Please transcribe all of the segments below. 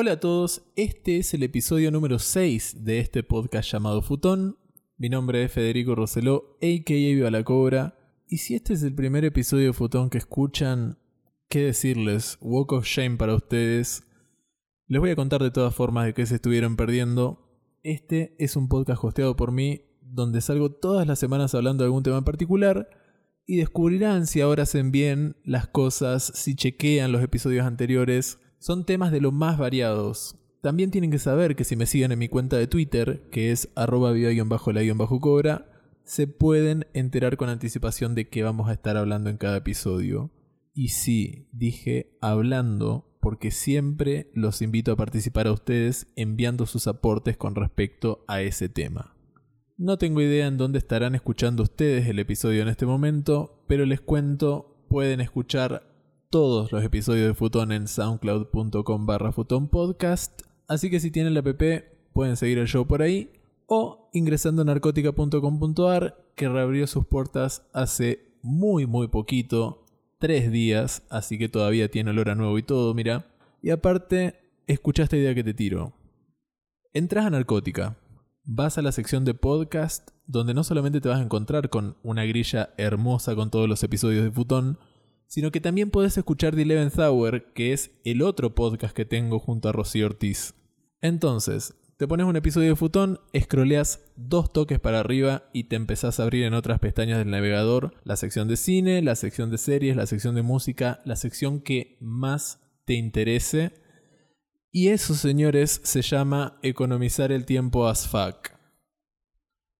Hola a todos, este es el episodio número 6 de este podcast llamado Futón. Mi nombre es Federico Roseló, a.k.a. Viva la Cobra. Y si este es el primer episodio de Futón que escuchan, ¿qué decirles? Walk of Shame para ustedes. Les voy a contar de todas formas de qué se estuvieron perdiendo. Este es un podcast hosteado por mí, donde salgo todas las semanas hablando de algún tema en particular y descubrirán si ahora hacen bien las cosas, si chequean los episodios anteriores. Son temas de lo más variados. También tienen que saber que si me siguen en mi cuenta de Twitter, que es arroba vida-la-cobra, se pueden enterar con anticipación de qué vamos a estar hablando en cada episodio. Y sí, dije hablando porque siempre los invito a participar a ustedes enviando sus aportes con respecto a ese tema. No tengo idea en dónde estarán escuchando ustedes el episodio en este momento, pero les cuento, pueden escuchar todos los episodios de Futón en soundcloud.com barra Podcast, así que si tienen la app pueden seguir el show por ahí, o ingresando a narcótica.com.ar, que reabrió sus puertas hace muy muy poquito, tres días, así que todavía tiene olor a nuevo y todo, mira. Y aparte, escucha esta idea que te tiro. Entras a Narcótica, vas a la sección de podcast donde no solamente te vas a encontrar con una grilla hermosa con todos los episodios de Futón, sino que también puedes escuchar The Eleventh Hour, que es el otro podcast que tengo junto a Rocío Ortiz. Entonces, te pones un episodio de Futón, escroleas dos toques para arriba y te empezás a abrir en otras pestañas del navegador la sección de cine, la sección de series, la sección de música, la sección que más te interese y eso, señores, se llama economizar el tiempo as fuck.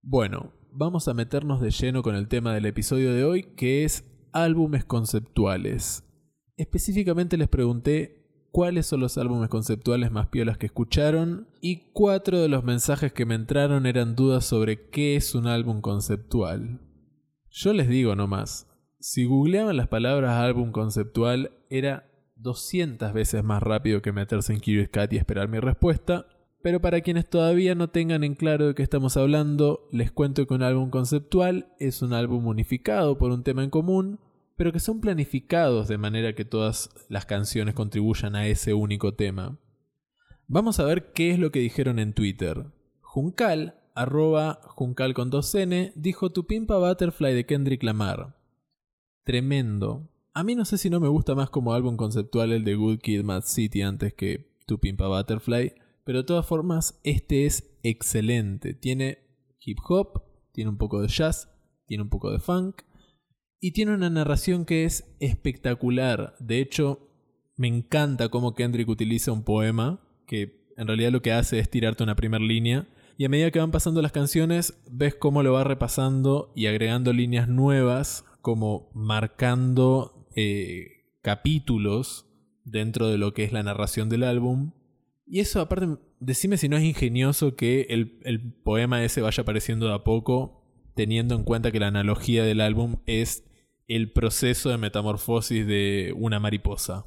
Bueno, vamos a meternos de lleno con el tema del episodio de hoy, que es álbumes conceptuales. Específicamente les pregunté cuáles son los álbumes conceptuales más piolas que escucharon y cuatro de los mensajes que me entraron eran dudas sobre qué es un álbum conceptual. Yo les digo nomás, si googleaban las palabras álbum conceptual era 200 veces más rápido que meterse en Curious Cat y esperar mi respuesta. Pero para quienes todavía no tengan en claro de qué estamos hablando, les cuento que un álbum conceptual es un álbum unificado por un tema en común, pero que son planificados de manera que todas las canciones contribuyan a ese único tema. Vamos a ver qué es lo que dijeron en Twitter. Juncal, arroba Juncal con 2N, dijo Tu Pimpa Butterfly de Kendrick Lamar. Tremendo. A mí no sé si no me gusta más como álbum conceptual el de Good Kid Mad City antes que Tu Pimpa Butterfly, pero de todas formas este es excelente. Tiene hip hop, tiene un poco de jazz, tiene un poco de funk y tiene una narración que es espectacular. De hecho, me encanta cómo Kendrick utiliza un poema que en realidad lo que hace es tirarte una primera línea y a medida que van pasando las canciones ves cómo lo va repasando y agregando líneas nuevas como marcando eh, capítulos dentro de lo que es la narración del álbum. Y eso, aparte, decime si no es ingenioso que el, el poema ese vaya apareciendo de a poco, teniendo en cuenta que la analogía del álbum es el proceso de metamorfosis de una mariposa.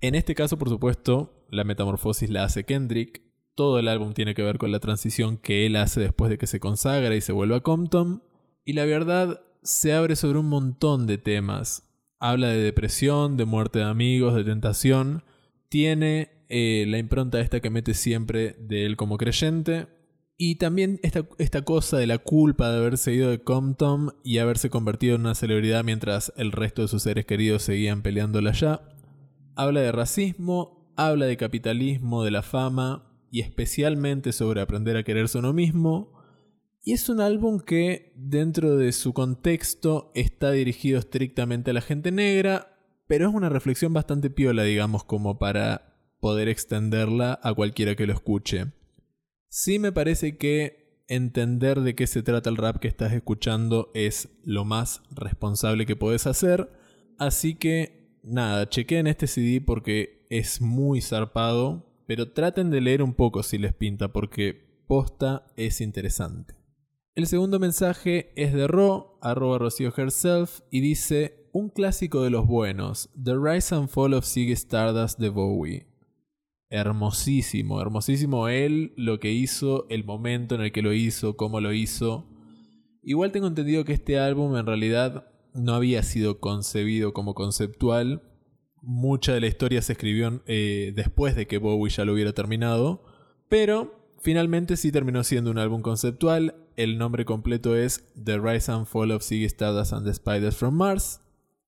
En este caso, por supuesto, la metamorfosis la hace Kendrick. Todo el álbum tiene que ver con la transición que él hace después de que se consagra y se vuelve a Compton. Y la verdad, se abre sobre un montón de temas. Habla de depresión, de muerte de amigos, de tentación. Tiene eh, la impronta esta que mete siempre de él como creyente. Y también esta, esta cosa de la culpa de haberse ido de Compton y haberse convertido en una celebridad mientras el resto de sus seres queridos seguían peleándola allá. Habla de racismo, habla de capitalismo, de la fama y especialmente sobre aprender a quererse uno mismo y es un álbum que dentro de su contexto está dirigido estrictamente a la gente negra, pero es una reflexión bastante piola, digamos, como para poder extenderla a cualquiera que lo escuche. Sí me parece que entender de qué se trata el rap que estás escuchando es lo más responsable que puedes hacer, así que nada, chequeen este CD porque es muy zarpado, pero traten de leer un poco si les pinta porque posta es interesante. El segundo mensaje es de Ro, arroba Rocío Herself, y dice: Un clásico de los buenos, The Rise and Fall of Ziggy Stardust de Bowie. Hermosísimo, hermosísimo él, lo que hizo, el momento en el que lo hizo, cómo lo hizo. Igual tengo entendido que este álbum en realidad no había sido concebido como conceptual, mucha de la historia se escribió eh, después de que Bowie ya lo hubiera terminado, pero finalmente sí terminó siendo un álbum conceptual. El nombre completo es The Rise and Fall of Ziggy Stardust and the Spiders from Mars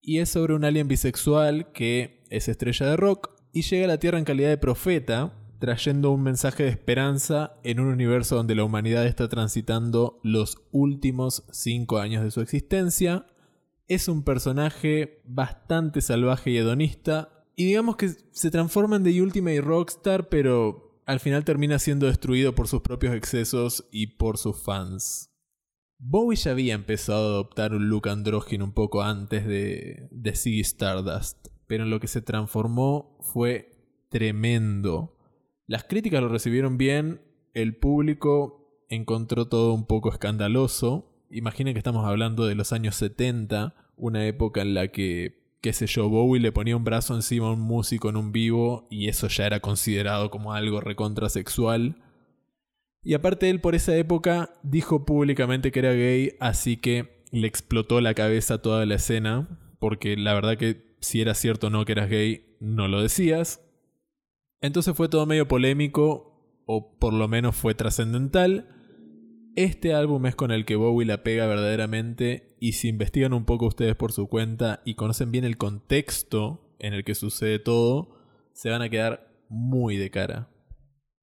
y es sobre un alien bisexual que es estrella de rock y llega a la Tierra en calidad de profeta, trayendo un mensaje de esperanza en un universo donde la humanidad está transitando los últimos cinco años de su existencia es un personaje bastante salvaje y hedonista. Y digamos que se transforma en The Ultimate Rockstar, pero al final termina siendo destruido por sus propios excesos y por sus fans. Bowie ya había empezado a adoptar un look andrógino un poco antes de, de Ziggy Stardust, pero en lo que se transformó fue tremendo. Las críticas lo recibieron bien, el público encontró todo un poco escandaloso, imaginen que estamos hablando de los años 70, una época en la que, qué sé yo, Bowie le ponía un brazo encima a un músico en un vivo y eso ya era considerado como algo recontrasexual. Y aparte él por esa época dijo públicamente que era gay, así que le explotó la cabeza toda la escena, porque la verdad que si era cierto o no que eras gay, no lo decías. Entonces fue todo medio polémico, o por lo menos fue trascendental. Este álbum es con el que Bowie la pega verdaderamente y si investigan un poco ustedes por su cuenta y conocen bien el contexto en el que sucede todo, se van a quedar muy de cara.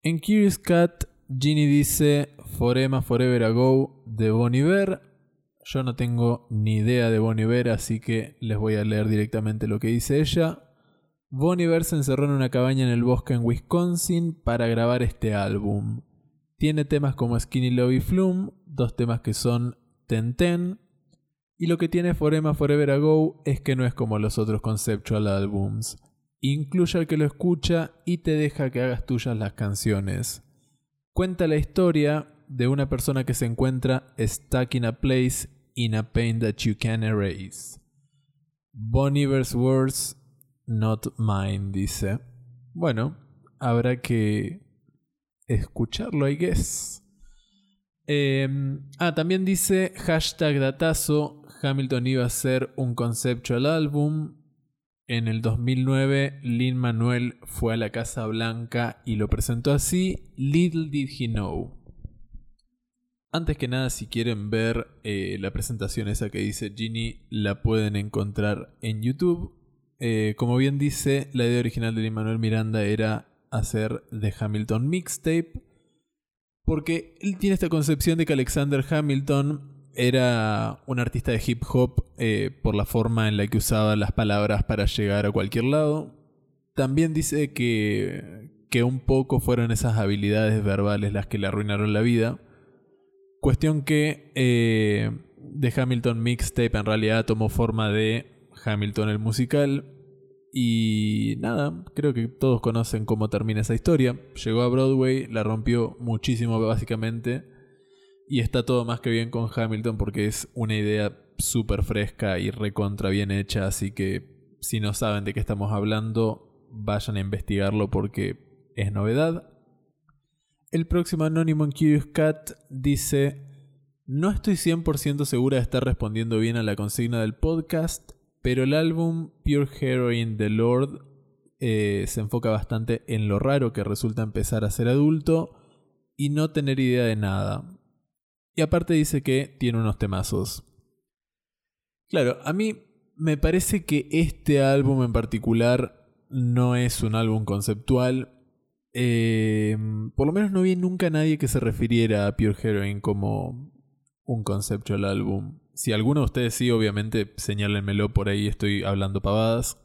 En Curious Cat, Ginny dice Forema Forever Ago de Bon Iver. Yo no tengo ni idea de Bon Iver, así que les voy a leer directamente lo que dice ella. Bon Iver se encerró en una cabaña en el bosque en Wisconsin para grabar este álbum. Tiene temas como Skinny Love y Flume, dos temas que son Ten Ten. Y lo que tiene Forema Forever Ago es que no es como los otros conceptual albums. Incluye al que lo escucha y te deja que hagas tuyas las canciones. Cuenta la historia de una persona que se encuentra stuck in a place in a pain that you can erase. Bon words, not mine, dice. Bueno, habrá que escucharlo, I guess. Em, ah, también dice hashtag datazo. Hamilton iba a ser un conceptual álbum. En el 2009, Lin Manuel fue a la Casa Blanca y lo presentó así: Little Did He Know. Antes que nada, si quieren ver eh, la presentación esa que dice Ginny, la pueden encontrar en YouTube. Eh, como bien dice, la idea original de Manuel Miranda era hacer de Hamilton mixtape. Porque él tiene esta concepción de que Alexander Hamilton era un artista de hip hop eh, por la forma en la que usaba las palabras para llegar a cualquier lado. También dice que, que un poco fueron esas habilidades verbales las que le arruinaron la vida. Cuestión que eh, de Hamilton Mixtape en realidad tomó forma de Hamilton el musical y nada, creo que todos conocen cómo termina esa historia. Llegó a Broadway, la rompió muchísimo básicamente. Y está todo más que bien con Hamilton porque es una idea súper fresca y recontra bien hecha. Así que si no saben de qué estamos hablando, vayan a investigarlo porque es novedad. El próximo anónimo en Curious Cat dice... No estoy 100% segura de estar respondiendo bien a la consigna del podcast, pero el álbum Pure Heroine The Lord eh, se enfoca bastante en lo raro que resulta empezar a ser adulto y no tener idea de nada. Y aparte dice que tiene unos temazos. Claro, a mí me parece que este álbum en particular no es un álbum conceptual. Eh, por lo menos no vi nunca a nadie que se refiriera a Pure Heroine como un conceptual álbum. Si alguno de ustedes sí, obviamente, señálenmelo por ahí, estoy hablando pavadas.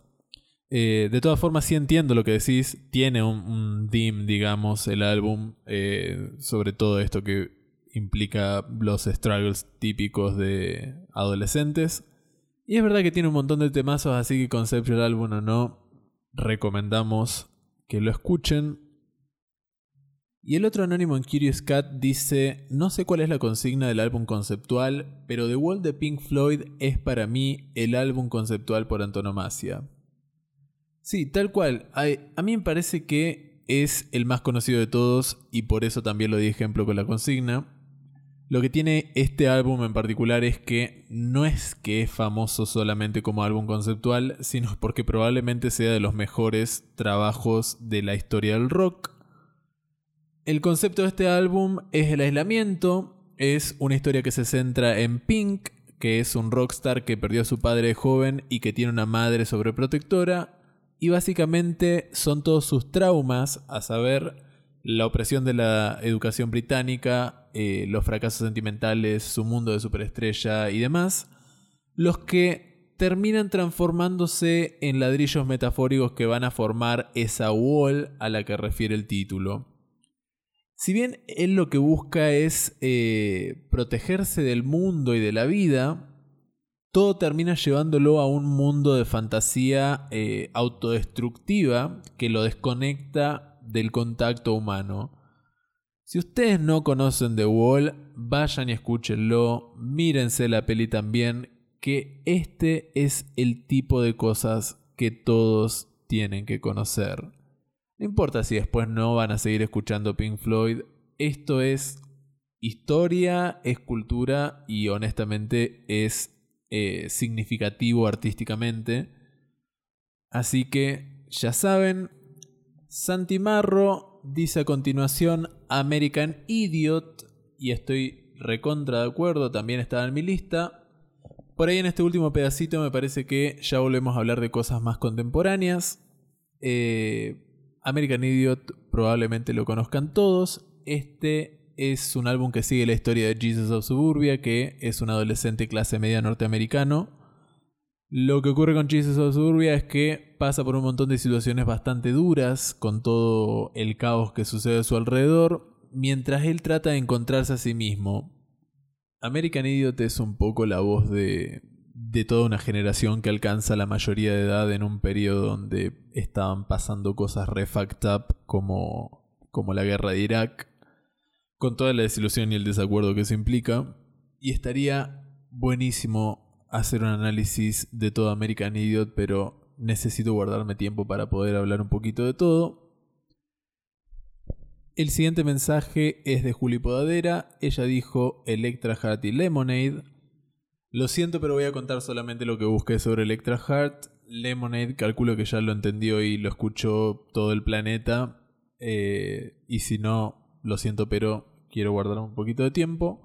Eh, de todas formas, sí entiendo lo que decís. Tiene un, dim, digamos, el álbum, eh, sobre todo esto que implica los struggles típicos de adolescentes. Y es verdad que tiene un montón de temazos, así que conceptual álbum o no, recomendamos que lo escuchen. Y el otro anónimo en Curious Cat dice, no sé cuál es la consigna del álbum conceptual, pero The Wall de Pink Floyd es para mí el álbum conceptual por antonomasia. Sí, tal cual. A, mí me parece que es el más conocido de todos y por eso también lo di ejemplo con la consigna. Lo que tiene este álbum en particular es que no es que es famoso solamente como álbum conceptual, sino porque probablemente sea de los mejores trabajos de la historia del rock. El concepto de este álbum es el aislamiento, es una historia que se centra en Pink, que es un rockstar que perdió a su padre joven y que tiene una madre sobreprotectora, y básicamente son todos sus traumas, a saber, la opresión de la educación británica, eh, los fracasos sentimentales, su mundo de superestrella y demás, los que terminan transformándose en ladrillos metafóricos que van a formar esa wall a la que refiere el título. Si bien él lo que busca es eh, protegerse del mundo y de la vida, todo termina llevándolo a un mundo de fantasía eh, autodestructiva que lo desconecta del contacto humano. Si ustedes no conocen The Wall, vayan y escúchenlo, mírense la peli también, que este es el tipo de cosas que todos tienen que conocer. No importa si después no van a seguir escuchando Pink Floyd, esto es historia, es cultura y honestamente es eh, significativo artísticamente. Así que ya saben, Santi Marro dice a continuación American Idiot y estoy recontra de acuerdo, también estaba en mi lista. Por ahí en este último pedacito me parece que ya volvemos a hablar de cosas más contemporáneas. Eh, American Idiot probablemente lo conozcan todos. Este es un álbum que sigue la historia de Jesus of Suburbia, que es un adolescente clase media norteamericano lo que ocurre con Jesus of Suburbia es que pasa por un montón de situaciones bastante duras con todo el caos que sucede a su alrededor, mientras él trata de encontrarse a sí mismo. American Idiot es un poco la voz de, de toda una generación que alcanza la mayoría de edad en un periodo donde estaban pasando cosas re up como, como la guerra de Irak, con toda la desilusión y el desacuerdo que se implica, y estaría buenísimo hacer un análisis de todo American Idiot, pero necesito guardarme tiempo para poder hablar un poquito de todo. El siguiente mensaje es de Juli Podadera. Ella dijo Electra Heart y Lemonade. Lo siento, pero voy a contar solamente lo que busqué sobre Electra Heart. Lemonade, calculo que ya lo entendió y lo escuchó todo el planeta. Eh, y si no, lo siento, pero quiero guardar un poquito de tiempo.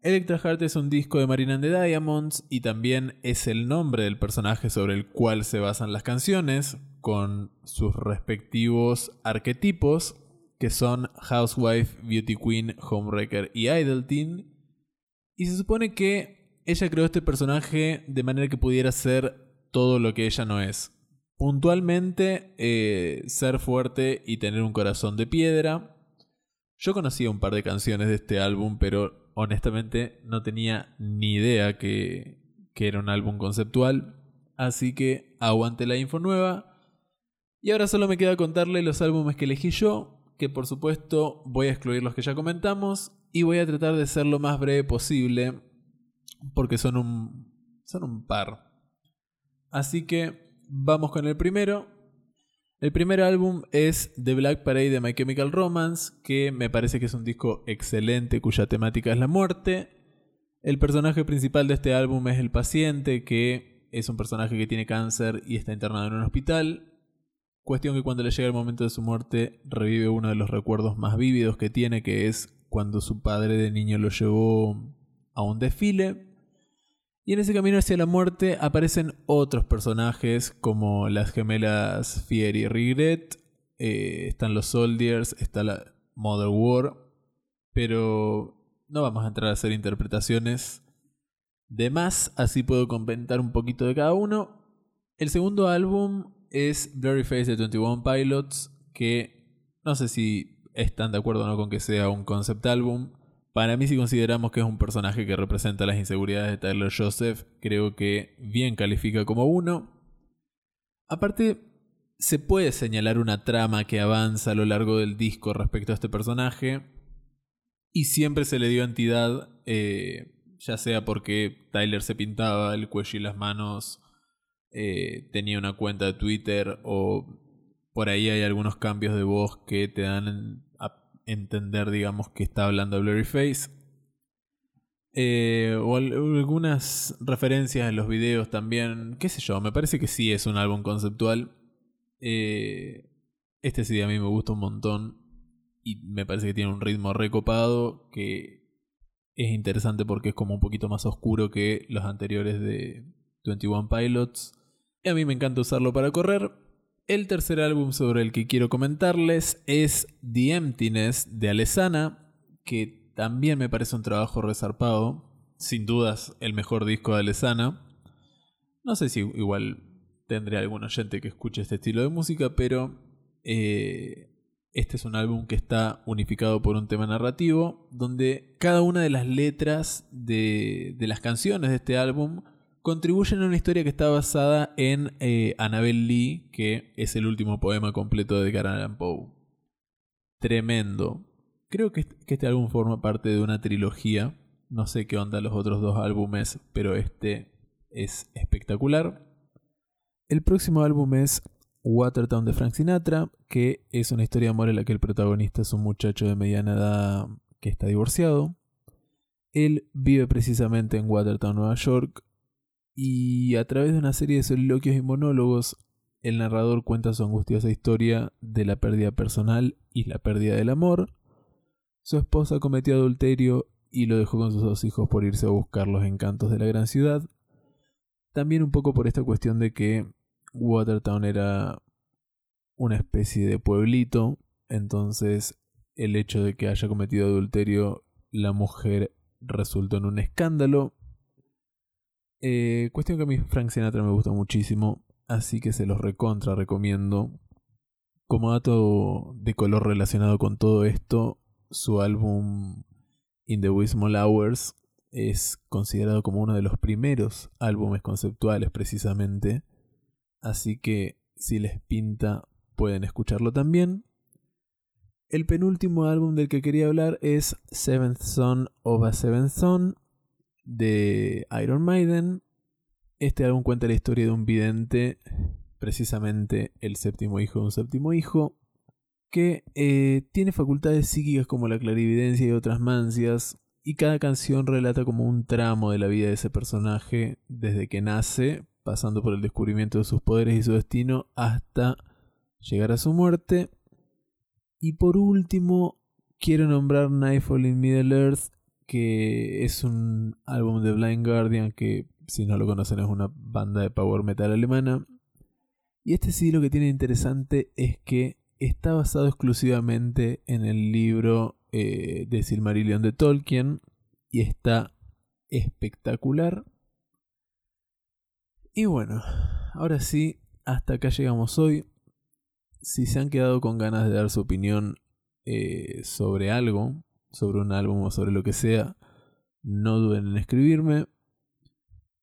Electra Heart es un disco de Marina and the Diamonds y también es el nombre del personaje sobre el cual se basan las canciones, con sus respectivos arquetipos, que son Housewife, Beauty Queen, Homewrecker y Idle Teen. Y se supone que ella creó este personaje de manera que pudiera ser todo lo que ella no es. Puntualmente, eh, ser fuerte y tener un corazón de piedra. Yo conocía un par de canciones de este álbum, pero honestamente no tenía ni idea que, era un álbum conceptual. Así que aguante la info nueva. Y ahora solo me queda contarle los álbumes que elegí yo, que por supuesto voy a excluir los que ya comentamos y voy a tratar de ser lo más breve posible porque son un, son un par. Así que vamos con el primero, el primer álbum es The Black Parade de My Chemical Romance, que me parece que es un disco excelente cuya temática es la muerte. El personaje principal de este álbum es el paciente, que es un personaje que tiene cáncer y está internado en un hospital. Cuestión que cuando le llega el momento de su muerte revive uno de los recuerdos más vívidos que tiene, que es cuando su padre de niño lo llevó a un desfile y en ese camino hacia la muerte aparecen otros personajes como las gemelas Fear y Regret, eh, están los Soldiers, está la Mother War, pero no vamos a entrar a hacer interpretaciones de más, así puedo comentar un poquito de cada uno. El segundo álbum es Blurry Face de 21 Pilots, que no sé si están de acuerdo o no con que sea un concept álbum. Para mí, si consideramos que es un personaje que representa las inseguridades de Tyler Joseph, creo que bien califica como uno. Aparte, se puede señalar una trama que avanza a lo largo del disco respecto a este personaje. Y siempre se le dio entidad, eh, ya sea porque Tyler se pintaba el cuello y las manos, eh, tenía una cuenta de Twitter o por ahí hay algunos cambios de voz que te dan entender, digamos, que está hablando Blurry Face. Eh, o algunas referencias en los videos también. Qué sé yo, me parece que sí es un álbum conceptual. Eh, este sí a mí me gusta un montón. Y me parece que tiene un ritmo recopado. Que es interesante porque es como un poquito más oscuro que los anteriores de 21 Pilots. Y a mí me encanta usarlo para correr. El tercer álbum sobre el que quiero comentarles es The Emptiness de Alesana, que también me parece un trabajo resarpado. Sin dudas, el mejor disco de Alesana. No sé si igual tendré algún oyente que escuche este estilo de música, pero eh, este es un álbum que está unificado por un tema narrativo, donde cada una de las letras de, de las canciones de este álbum contribuyen a una historia que está basada en eh, Annabel Lee, que es el último poema completo de Edgar Poe. Tremendo. Creo que, este álbum forma parte de una trilogía. No sé qué onda los otros dos álbumes, pero este es espectacular. El próximo álbum es Watertown de Frank Sinatra, que es una historia de amor en la que el protagonista es un muchacho de mediana edad que está divorciado. Él vive precisamente en Watertown, Nueva York, y a través de una serie de soliloquios y monólogos, el narrador cuenta su angustiosa historia de la pérdida personal y la pérdida del amor. Su esposa cometió adulterio y lo dejó con sus dos hijos por irse a buscar los encantos de la gran ciudad. También un poco por esta cuestión de que Watertown era una especie de pueblito, entonces el hecho de que haya cometido adulterio la mujer resultó en un escándalo eh, cuestión que a mí Frank Sinatra me gusta muchísimo, así que se los recontra recomiendo. Como dato de color relacionado con todo esto, su álbum In the Wismall Hours es considerado como uno de los primeros álbumes conceptuales precisamente, así que si les pinta pueden escucharlo también. El penúltimo álbum del que quería hablar es Seventh Son of a Seventh Son, de Iron Maiden. Este álbum cuenta la historia de un vidente, precisamente el séptimo hijo de un séptimo hijo, que eh, tiene facultades psíquicas como la clarividencia y otras mancias, y cada canción relata como un tramo de la vida de ese personaje desde que nace, pasando por el descubrimiento de sus poderes y su destino, hasta llegar a su muerte. Y por último, quiero nombrar Nightfall in Middle Earth, que es un álbum de Blind Guardian que si no lo conocen es una banda de power metal alemana. Y este sí lo que tiene interesante es que está basado exclusivamente en el libro eh, de Silmarillion de Tolkien y está espectacular. Y bueno, ahora sí, hasta acá llegamos hoy. Si se han quedado con ganas de dar su opinión eh, sobre algo, sobre un álbum o sobre lo que sea, no duden en escribirme.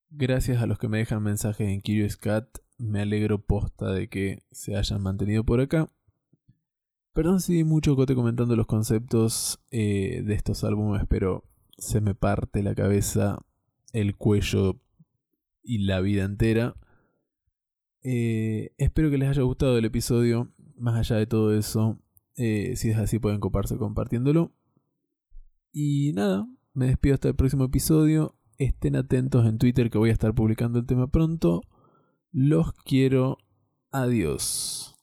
Gracias a los que me dejan mensajes en Curious Cat, me alegro posta de que se hayan mantenido por acá. Perdón si mucho cote comentando los conceptos eh, de estos álbumes, pero se me parte la cabeza, el cuello y la vida entera. Eh, espero que les haya gustado el episodio. Más allá de todo eso, eh, si es así pueden coparse compartiéndolo. Y nada, me despido hasta el próximo episodio. Estén atentos en Twitter que voy a estar publicando el tema pronto. Los quiero. Adiós.